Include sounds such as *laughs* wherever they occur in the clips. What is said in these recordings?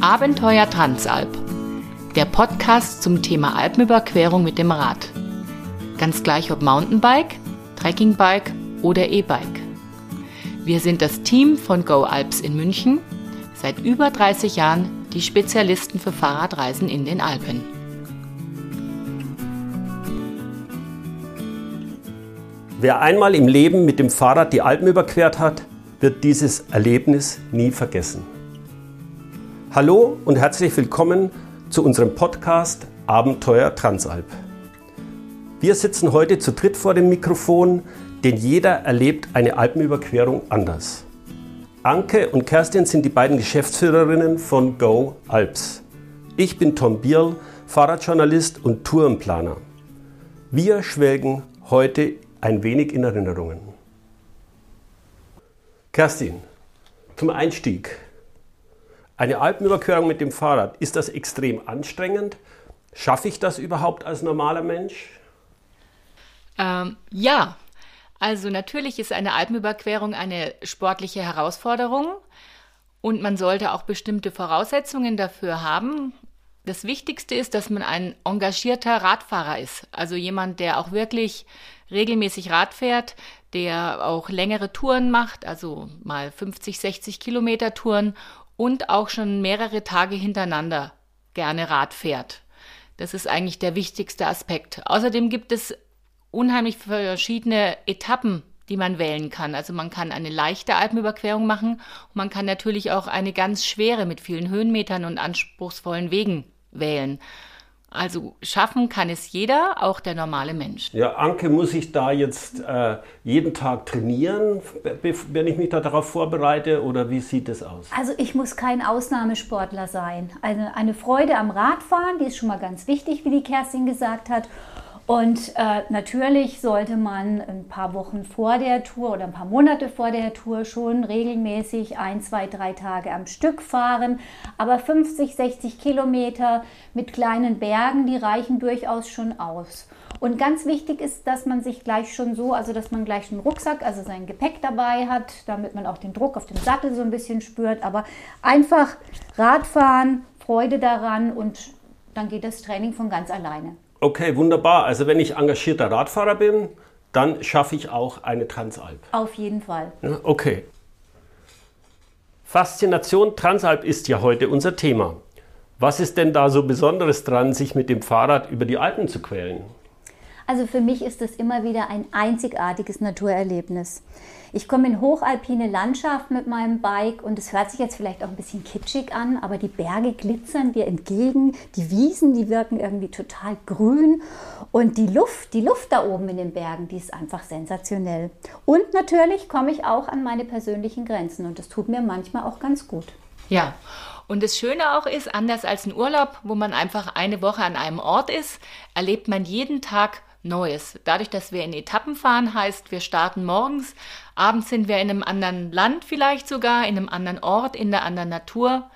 Abenteuer Transalp. Der Podcast zum Thema Alpenüberquerung mit dem Rad. Ganz gleich ob Mountainbike, Trekkingbike oder E-Bike. Wir sind das Team von Go Alps in München, seit über 30 Jahren die Spezialisten für Fahrradreisen in den Alpen. Wer einmal im Leben mit dem Fahrrad die Alpen überquert hat, wird dieses Erlebnis nie vergessen. Hallo und herzlich willkommen zu unserem Podcast Abenteuer Transalp. Wir sitzen heute zu dritt vor dem Mikrofon, denn jeder erlebt eine Alpenüberquerung anders. Anke und Kerstin sind die beiden Geschäftsführerinnen von Go Alps. Ich bin Tom Bierl, Fahrradjournalist und Tourenplaner. Wir schwelgen heute ein wenig in Erinnerungen. Kerstin, zum Einstieg. Eine Alpenüberquerung mit dem Fahrrad, ist das extrem anstrengend? Schaffe ich das überhaupt als normaler Mensch? Ähm, ja, also natürlich ist eine Alpenüberquerung eine sportliche Herausforderung und man sollte auch bestimmte Voraussetzungen dafür haben. Das Wichtigste ist, dass man ein engagierter Radfahrer ist, also jemand, der auch wirklich regelmäßig Rad fährt, der auch längere Touren macht, also mal 50, 60 Kilometer Touren und auch schon mehrere Tage hintereinander gerne Rad fährt. Das ist eigentlich der wichtigste Aspekt. Außerdem gibt es unheimlich verschiedene Etappen, die man wählen kann. Also man kann eine leichte Alpenüberquerung machen und man kann natürlich auch eine ganz schwere mit vielen Höhenmetern und anspruchsvollen Wegen wählen. Also schaffen kann es jeder, auch der normale Mensch. Ja, Anke, muss ich da jetzt äh, jeden Tag trainieren, wenn ich mich da darauf vorbereite oder wie sieht es aus? Also ich muss kein Ausnahmesportler sein. Eine, eine Freude am Radfahren, die ist schon mal ganz wichtig, wie die Kerstin gesagt hat. Und äh, natürlich sollte man ein paar Wochen vor der Tour oder ein paar Monate vor der Tour schon regelmäßig ein, zwei, drei Tage am Stück fahren. Aber 50, 60 Kilometer mit kleinen Bergen, die reichen durchaus schon aus. Und ganz wichtig ist, dass man sich gleich schon so, also dass man gleich einen Rucksack, also sein Gepäck dabei hat, damit man auch den Druck auf dem Sattel so ein bisschen spürt. Aber einfach Radfahren, Freude daran und dann geht das Training von ganz alleine. Okay, wunderbar. Also wenn ich engagierter Radfahrer bin, dann schaffe ich auch eine Transalp. Auf jeden Fall. Ja, okay. Faszination Transalp ist ja heute unser Thema. Was ist denn da so Besonderes dran, sich mit dem Fahrrad über die Alpen zu quälen? Also für mich ist das immer wieder ein einzigartiges Naturerlebnis. Ich komme in hochalpine Landschaft mit meinem Bike und es hört sich jetzt vielleicht auch ein bisschen kitschig an, aber die Berge glitzern dir entgegen, die Wiesen, die wirken irgendwie total grün und die Luft, die Luft da oben in den Bergen, die ist einfach sensationell. Und natürlich komme ich auch an meine persönlichen Grenzen und das tut mir manchmal auch ganz gut. Ja. Und das Schöne auch ist, anders als ein Urlaub, wo man einfach eine Woche an einem Ort ist, erlebt man jeden Tag Neues. Dadurch, dass wir in Etappen fahren, heißt, wir starten morgens, abends sind wir in einem anderen Land vielleicht sogar, in einem anderen Ort, in der anderen Natur.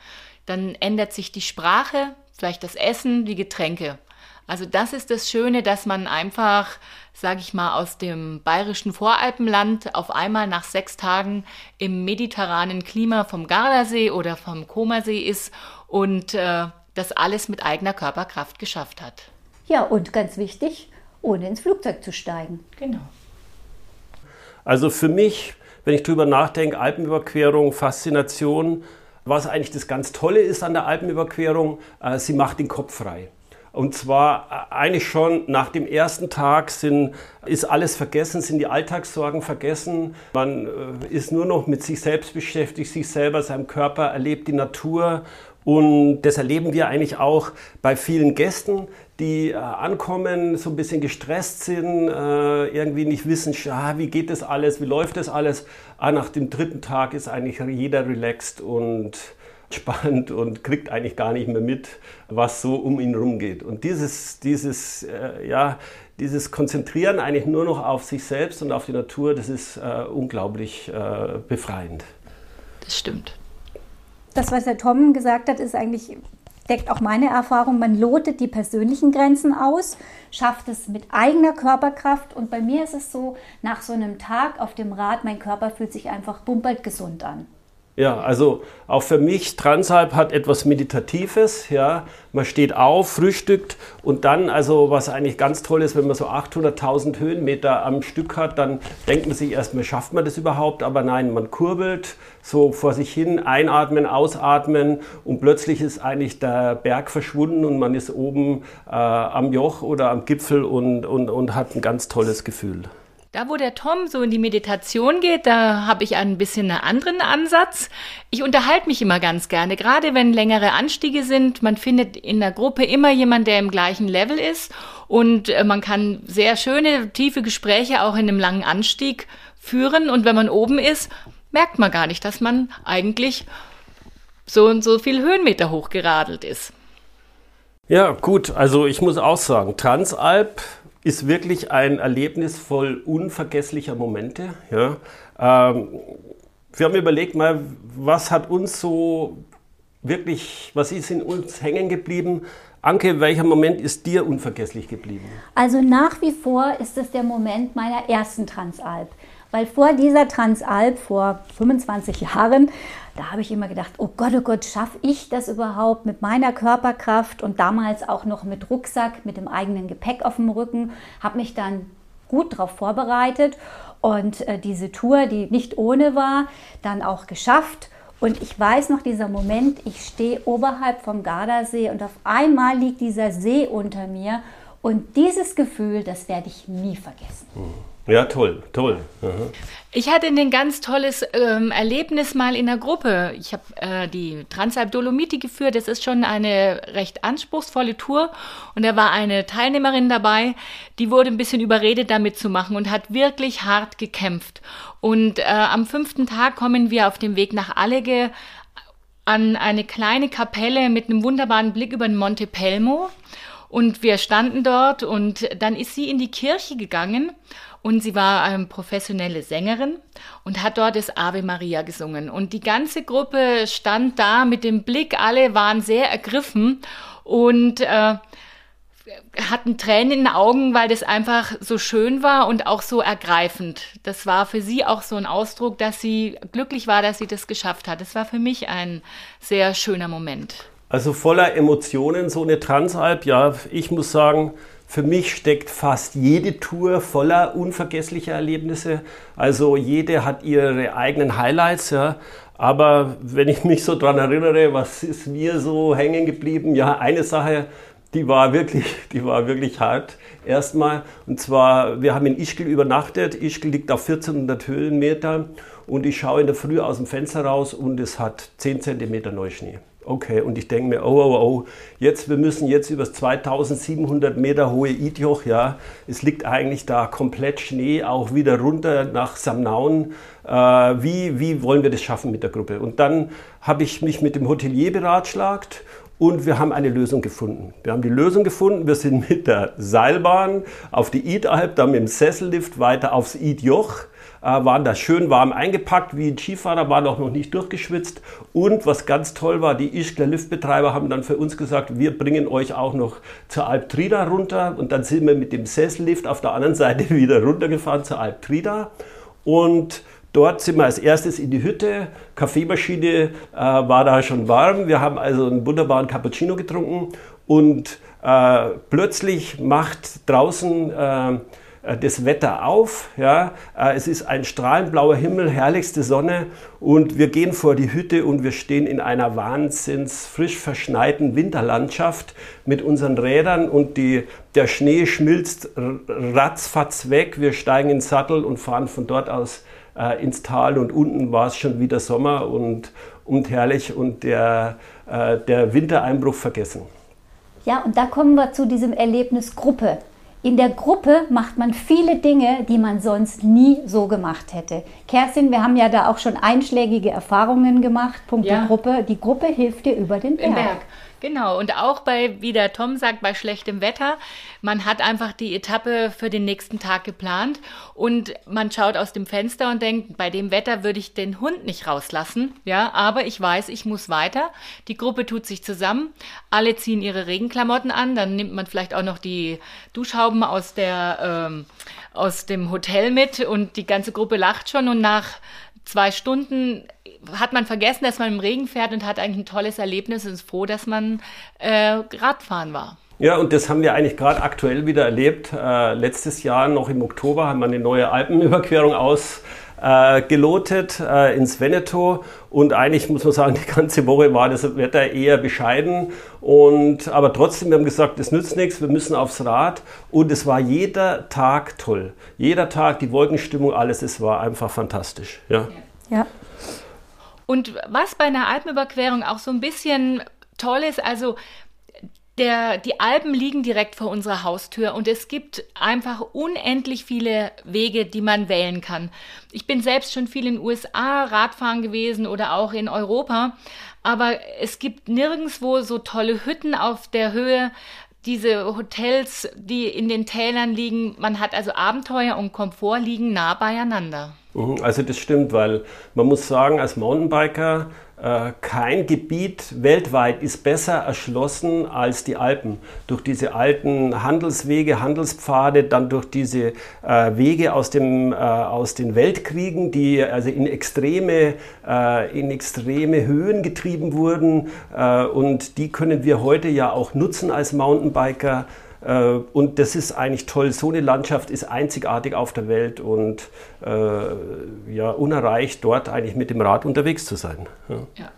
Dann ändert sich die Sprache, vielleicht das Essen, die Getränke. Also das ist das Schöne, dass man einfach, sage ich mal, aus dem bayerischen Voralpenland auf einmal nach sechs Tagen im mediterranen Klima vom Gardasee oder vom Comersee ist und äh, das alles mit eigener Körperkraft geschafft hat. Ja, und ganz wichtig, ohne ins Flugzeug zu steigen. Genau. Also für mich, wenn ich drüber nachdenke, Alpenüberquerung, Faszination, was eigentlich das ganz Tolle ist an der Alpenüberquerung, äh, sie macht den Kopf frei. Und zwar äh, eigentlich schon nach dem ersten Tag sind, ist alles vergessen, sind die Alltagssorgen vergessen. Man äh, ist nur noch mit sich selbst beschäftigt, sich selber, seinem Körper, erlebt die Natur und das erleben wir eigentlich auch bei vielen Gästen, die äh, ankommen, so ein bisschen gestresst sind, äh, irgendwie nicht wissen, ah, wie geht das alles, wie läuft das alles. Ah, nach dem dritten Tag ist eigentlich jeder relaxed und *laughs* spannend und kriegt eigentlich gar nicht mehr mit, was so um ihn herum geht. Und dieses, dieses, äh, ja, dieses Konzentrieren eigentlich nur noch auf sich selbst und auf die Natur, das ist äh, unglaublich äh, befreiend. Das stimmt das, was der Tom gesagt hat, ist eigentlich, deckt auch meine Erfahrung. Man lotet die persönlichen Grenzen aus, schafft es mit eigener Körperkraft. Und bei mir ist es so, nach so einem Tag auf dem Rad, mein Körper fühlt sich einfach bumpelt gesund an. Ja, also auch für mich, Transalp hat etwas Meditatives. Ja. Man steht auf, frühstückt und dann, also was eigentlich ganz toll ist, wenn man so 800.000 Höhenmeter am Stück hat, dann denkt man sich erstmal, schafft man das überhaupt? Aber nein, man kurbelt so vor sich hin, einatmen, ausatmen und plötzlich ist eigentlich der Berg verschwunden und man ist oben äh, am Joch oder am Gipfel und, und, und hat ein ganz tolles Gefühl. Da, wo der Tom so in die Meditation geht, da habe ich ein bisschen einen anderen Ansatz. Ich unterhalte mich immer ganz gerne, gerade wenn längere Anstiege sind. Man findet in der Gruppe immer jemand, der im gleichen Level ist und äh, man kann sehr schöne, tiefe Gespräche auch in einem langen Anstieg führen. Und wenn man oben ist, merkt man gar nicht, dass man eigentlich so und so viel Höhenmeter hochgeradelt ist. Ja, gut, also ich muss auch sagen, Transalp ist wirklich ein Erlebnis voll unvergesslicher Momente. Ja. Ähm, wir haben überlegt mal, was hat uns so wirklich, was ist in uns hängen geblieben? Anke, welcher Moment ist dir unvergesslich geblieben? Also nach wie vor ist es der Moment meiner ersten Transalp. Weil vor dieser Transalp, vor 25 Jahren, da habe ich immer gedacht, oh Gott, oh Gott, schaffe ich das überhaupt mit meiner Körperkraft und damals auch noch mit Rucksack, mit dem eigenen Gepäck auf dem Rücken, habe mich dann gut darauf vorbereitet und äh, diese Tour, die nicht ohne war, dann auch geschafft. Und ich weiß noch dieser Moment, ich stehe oberhalb vom Gardasee und auf einmal liegt dieser See unter mir und dieses Gefühl, das werde ich nie vergessen. Mhm. Ja, toll, toll. Aha. Ich hatte ein ganz tolles ähm, Erlebnis mal in der Gruppe. Ich habe äh, die Transalp Dolomiti geführt. Das ist schon eine recht anspruchsvolle Tour. Und da war eine Teilnehmerin dabei, die wurde ein bisschen überredet, damit zu machen und hat wirklich hart gekämpft. Und äh, am fünften Tag kommen wir auf dem Weg nach Allege an eine kleine Kapelle mit einem wunderbaren Blick über den Monte Pelmo. Und wir standen dort und dann ist sie in die Kirche gegangen und sie war eine professionelle Sängerin und hat dort das Ave Maria gesungen. Und die ganze Gruppe stand da mit dem Blick, alle waren sehr ergriffen und äh, hatten Tränen in den Augen, weil das einfach so schön war und auch so ergreifend. Das war für sie auch so ein Ausdruck, dass sie glücklich war, dass sie das geschafft hat. Das war für mich ein sehr schöner Moment. Also voller Emotionen, so eine Transalp, ja, ich muss sagen, für mich steckt fast jede Tour voller unvergesslicher Erlebnisse. Also jede hat ihre eigenen Highlights, ja. Aber wenn ich mich so dran erinnere, was ist mir so hängen geblieben? Ja, eine Sache, die war wirklich, die war wirklich hart. Erstmal, und zwar, wir haben in Ischgl übernachtet. Ischgl liegt auf 1400 Höhenmeter und ich schaue in der Früh aus dem Fenster raus und es hat 10 Zentimeter Neuschnee. Okay, und ich denke mir, oh, oh, oh, jetzt, wir müssen jetzt über das 2700 Meter hohe Idjoch, ja, es liegt eigentlich da komplett Schnee, auch wieder runter nach Samnaun. Äh, wie, wie wollen wir das schaffen mit der Gruppe? Und dann habe ich mich mit dem Hotelier beratschlagt und wir haben eine Lösung gefunden. Wir haben die Lösung gefunden, wir sind mit der Seilbahn auf die Idalp, dann mit dem Sessellift weiter aufs Idjoch waren da schön warm eingepackt, wie ein Skifahrer, waren auch noch nicht durchgeschwitzt. Und was ganz toll war, die Ischgler Liftbetreiber haben dann für uns gesagt, wir bringen euch auch noch zur Alp Trida runter. Und dann sind wir mit dem Sessellift auf der anderen Seite *laughs* wieder runtergefahren zur Alp Trida. Und Dort sind wir als erstes in die Hütte. Kaffeemaschine äh, war da schon warm. Wir haben also einen wunderbaren Cappuccino getrunken und äh, plötzlich macht draußen äh, äh, das Wetter auf. Ja. Äh, es ist ein strahlend blauer Himmel, herrlichste Sonne und wir gehen vor die Hütte und wir stehen in einer wahnsinns frisch verschneiten Winterlandschaft mit unseren Rädern und die, der Schnee schmilzt ratzfatz weg. Wir steigen ins Sattel und fahren von dort aus äh, ins Tal und unten war es schon wieder Sommer und, und herrlich und der, äh, der Wintereinbruch vergessen. Ja, und da kommen wir zu diesem Erlebnis Gruppe. In der Gruppe macht man viele Dinge, die man sonst nie so gemacht hätte. Kerstin, wir haben ja da auch schon einschlägige Erfahrungen gemacht, Punkt ja. Gruppe. Die Gruppe hilft dir über den Berg. Genau, und auch bei, wie der Tom sagt, bei schlechtem Wetter, man hat einfach die Etappe für den nächsten Tag geplant und man schaut aus dem Fenster und denkt, bei dem Wetter würde ich den Hund nicht rauslassen, ja, aber ich weiß, ich muss weiter. Die Gruppe tut sich zusammen, alle ziehen ihre Regenklamotten an, dann nimmt man vielleicht auch noch die Duschhauben aus der, ähm, aus dem Hotel mit und die ganze Gruppe lacht schon und nach zwei Stunden hat man vergessen, dass man im Regen fährt und hat eigentlich ein tolles Erlebnis und ist froh, dass man äh, Radfahren war. Ja, und das haben wir eigentlich gerade aktuell wieder erlebt. Äh, letztes Jahr, noch im Oktober, haben wir eine neue Alpenüberquerung ausgelotet äh, äh, ins Veneto. Und eigentlich muss man sagen, *laughs* die ganze Woche war das Wetter eher bescheiden. Und, aber trotzdem, wir haben gesagt, das nützt nichts, wir müssen aufs Rad. Und es war jeder Tag toll. Jeder Tag, die Wolkenstimmung, alles, es war einfach fantastisch. Ja. ja. Und was bei einer Alpenüberquerung auch so ein bisschen toll ist, also der, die Alpen liegen direkt vor unserer Haustür und es gibt einfach unendlich viele Wege, die man wählen kann. Ich bin selbst schon viel in den USA Radfahren gewesen oder auch in Europa, aber es gibt nirgendwo so tolle Hütten auf der Höhe, diese Hotels, die in den Tälern liegen. Man hat also Abenteuer und Komfort liegen nah beieinander. Mhm, also das stimmt, weil man muss sagen, als Mountainbiker äh, kein Gebiet weltweit ist besser erschlossen als die Alpen. Durch diese alten Handelswege, Handelspfade, dann durch diese äh, Wege aus, dem, äh, aus den Weltkriegen, die also in extreme, in extreme Höhen getrieben wurden. Und die können wir heute ja auch nutzen als Mountainbiker. Äh, und das ist eigentlich toll. So eine Landschaft ist einzigartig auf der Welt und äh, ja, unerreicht, dort eigentlich mit dem Rad unterwegs zu sein. Ja. ja.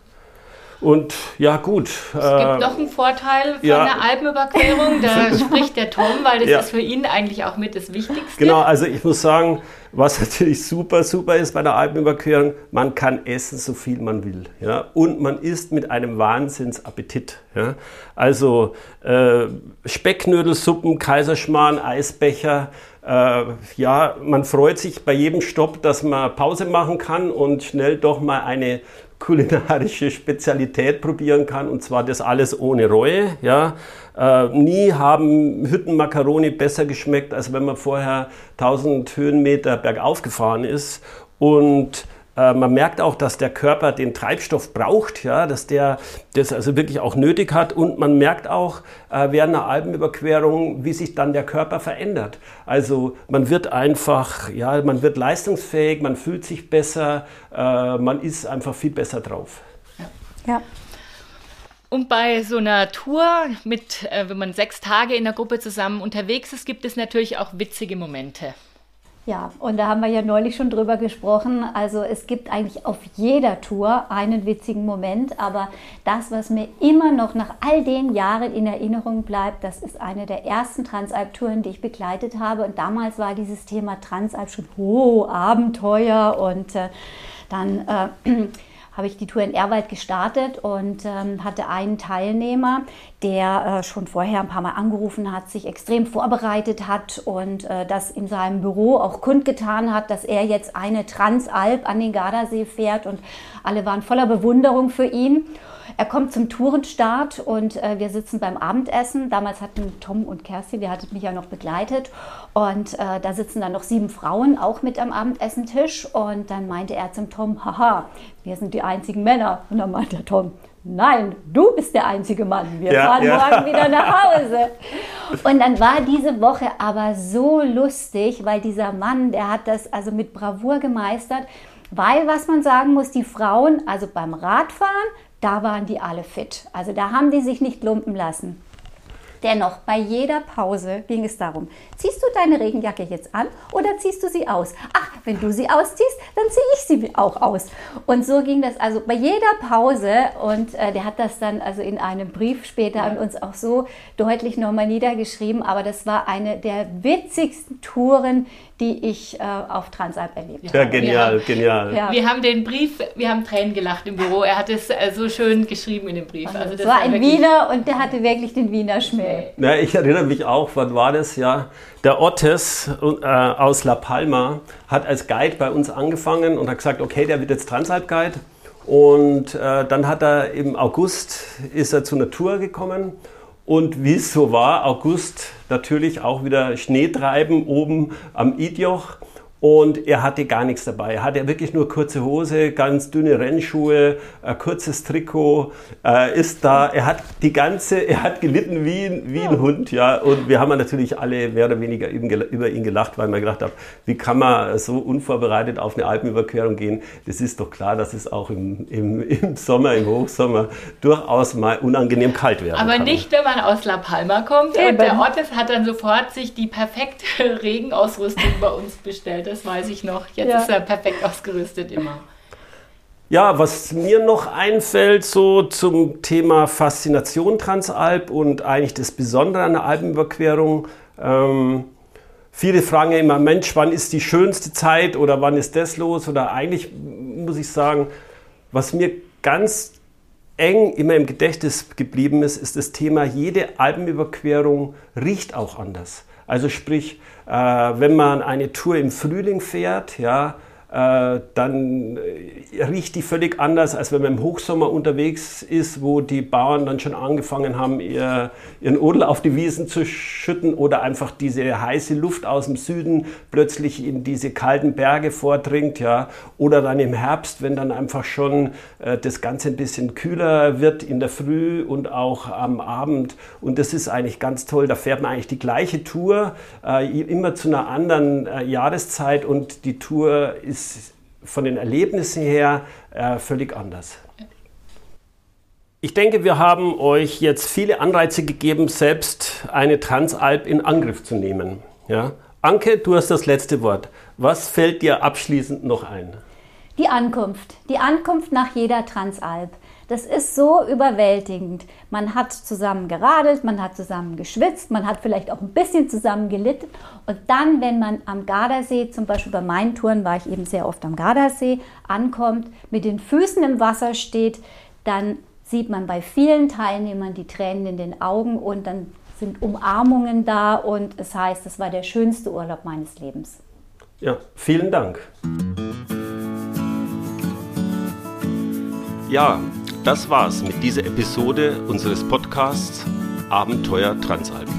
Und ja, gut. Es gibt äh, noch einen Vorteil von ja. der Alpenüberquerung, da *laughs* spricht der Tom, weil das ja. ist für ihn eigentlich auch mit das Wichtigste. Genau, also ich muss sagen, was *laughs* natürlich super, super ist bei der Alpenüberquerung, man kann essen, so viel man will. Ja? Und man isst mit einem Wahnsinnsappetit. Ja? Also äh, Specknödelsuppen, Kaiserschmarrn, Eisbecher. Äh, ja, man freut sich bei jedem Stopp, dass man Pause machen kann und schnell doch mal eine kulinarische Spezialität probieren kann und zwar das alles ohne Reue. Ja. Äh, nie haben Hüttenmakaroni besser geschmeckt, als wenn man vorher 1000 Höhenmeter bergauf gefahren ist und man merkt auch, dass der Körper den Treibstoff braucht, ja, dass der das also wirklich auch nötig hat. Und man merkt auch äh, während einer Alpenüberquerung, wie sich dann der Körper verändert. Also man wird einfach, ja, man wird leistungsfähig, man fühlt sich besser, äh, man ist einfach viel besser drauf. Ja. ja. Und bei so einer Tour mit, äh, wenn man sechs Tage in der Gruppe zusammen unterwegs ist, gibt es natürlich auch witzige Momente. Ja, und da haben wir ja neulich schon drüber gesprochen. Also es gibt eigentlich auf jeder Tour einen witzigen Moment, aber das, was mir immer noch nach all den Jahren in Erinnerung bleibt, das ist eine der ersten Transalp-Touren, die ich begleitet habe. Und damals war dieses Thema Transalp schon, oh, Abenteuer und äh, dann... Äh, habe ich die Tour in Erwald gestartet und ähm, hatte einen Teilnehmer, der äh, schon vorher ein paar Mal angerufen hat, sich extrem vorbereitet hat und äh, das in seinem Büro auch kundgetan hat, dass er jetzt eine Transalp an den Gardasee fährt und alle waren voller Bewunderung für ihn. Er kommt zum Tourenstart und äh, wir sitzen beim Abendessen. Damals hatten Tom und Kerstin, der hatte mich ja noch begleitet. Und äh, da sitzen dann noch sieben Frauen auch mit am Abendessentisch. Und dann meinte er zum Tom, haha, wir sind die einzigen Männer. Und dann meinte der Tom, Nein, du bist der einzige Mann. Wir ja, fahren ja. morgen wieder nach *laughs* Hause. Und dann war diese Woche aber so lustig, weil dieser Mann, der hat das also mit Bravour gemeistert. Weil, was man sagen muss, die Frauen, also beim Radfahren, da waren die alle fit. Also da haben die sich nicht lumpen lassen. Dennoch, bei jeder Pause ging es darum, ziehst du deine Regenjacke jetzt an oder ziehst du sie aus? Ach, wenn du sie ausziehst, dann ziehe ich sie auch aus. Und so ging das also bei jeder Pause und äh, der hat das dann also in einem Brief später an uns auch so deutlich nochmal niedergeschrieben, aber das war eine der witzigsten Touren, die ich äh, auf Transalp erlebt habe. Ja, genial, haben, genial. Ja. Wir haben den Brief, wir haben Tränen gelacht im Büro. Er hat es äh, so schön geschrieben in dem Brief. Also, also das war ein Wiener und der hatte wirklich den Wiener Schmäh. Ja, ich erinnere mich auch, wann war das? Ja, der Ottes äh, aus La Palma hat als Guide bei uns angefangen und hat gesagt, okay, der wird jetzt Transalp Guide. Und äh, dann hat er im August ist er zu einer Tour gekommen und wie es so war, August natürlich auch wieder Schnee treiben oben am Idjoch. Und er hatte gar nichts dabei. Er hatte wirklich nur kurze Hose, ganz dünne Rennschuhe, ein kurzes Trikot, äh, ist da, er hat die ganze, er hat gelitten wie, wie ein Hund, ja. Und wir haben natürlich alle mehr oder weniger über ihn gelacht, weil man gedacht hat, wie kann man so unvorbereitet auf eine Alpenüberquerung gehen? Das ist doch klar, dass es auch im, im, *laughs* im Sommer, im Hochsommer durchaus mal unangenehm kalt werden Aber kann. nicht, wenn man aus La Palma kommt. Eben. Und der Ottes hat dann sofort sich die perfekte *laughs* Regenausrüstung bei uns bestellt das weiß ich noch. Jetzt ja. ist er perfekt ausgerüstet immer. Ja, was mir noch einfällt, so zum Thema Faszination Transalp und eigentlich das Besondere an der Alpenüberquerung. Ähm, viele fragen ja immer, Mensch, wann ist die schönste Zeit oder wann ist das los? Oder eigentlich muss ich sagen, was mir ganz eng immer im Gedächtnis geblieben ist, ist das Thema, jede Alpenüberquerung riecht auch anders. Also sprich, äh, wenn man eine Tour im Frühling fährt, ja, dann äh, riecht die völlig anders, als wenn man im Hochsommer unterwegs ist, wo die Bauern dann schon angefangen haben, ihr, ihren Odel auf die Wiesen zu schütten oder einfach diese heiße Luft aus dem Süden plötzlich in diese kalten Berge vordringt, ja, oder dann im Herbst, wenn dann einfach schon äh, das Ganze ein bisschen kühler wird in der Früh und auch am Abend. Und das ist eigentlich ganz toll, da fährt man eigentlich die gleiche Tour, äh, immer zu einer anderen äh, Jahreszeit und die Tour ist ist von den Erlebnissen her äh, völlig anders. Ich denke, wir haben euch jetzt viele Anreize gegeben, selbst eine Transalp in Angriff zu nehmen. Ja? Anke, du hast das letzte Wort. Was fällt dir abschließend noch ein? Die Ankunft. Die Ankunft nach jeder Transalp. Das ist so überwältigend. Man hat zusammen geradelt, man hat zusammen geschwitzt, man hat vielleicht auch ein bisschen zusammen gelitten. Und dann, wenn man am Gardasee, zum Beispiel bei meinen Touren war ich eben sehr oft am Gardasee, ankommt, mit den Füßen im Wasser steht, dann sieht man bei vielen Teilnehmern die Tränen in den Augen und dann sind Umarmungen da und es heißt, es war der schönste Urlaub meines Lebens. Ja, vielen Dank. Ja, das war's mit dieser Episode unseres Podcasts Abenteuer Transalpen.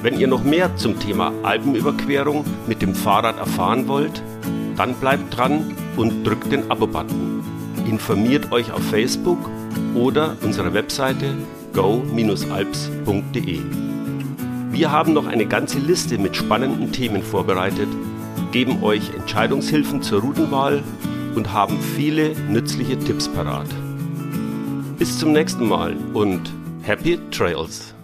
Wenn ihr noch mehr zum Thema Alpenüberquerung mit dem Fahrrad erfahren wollt, dann bleibt dran und drückt den Abo-Button. Informiert euch auf Facebook oder unserer Webseite go-alps.de. Wir haben noch eine ganze Liste mit spannenden Themen vorbereitet, geben euch Entscheidungshilfen zur Routenwahl und haben viele nützliche Tipps parat. Bis zum nächsten Mal und Happy Trails!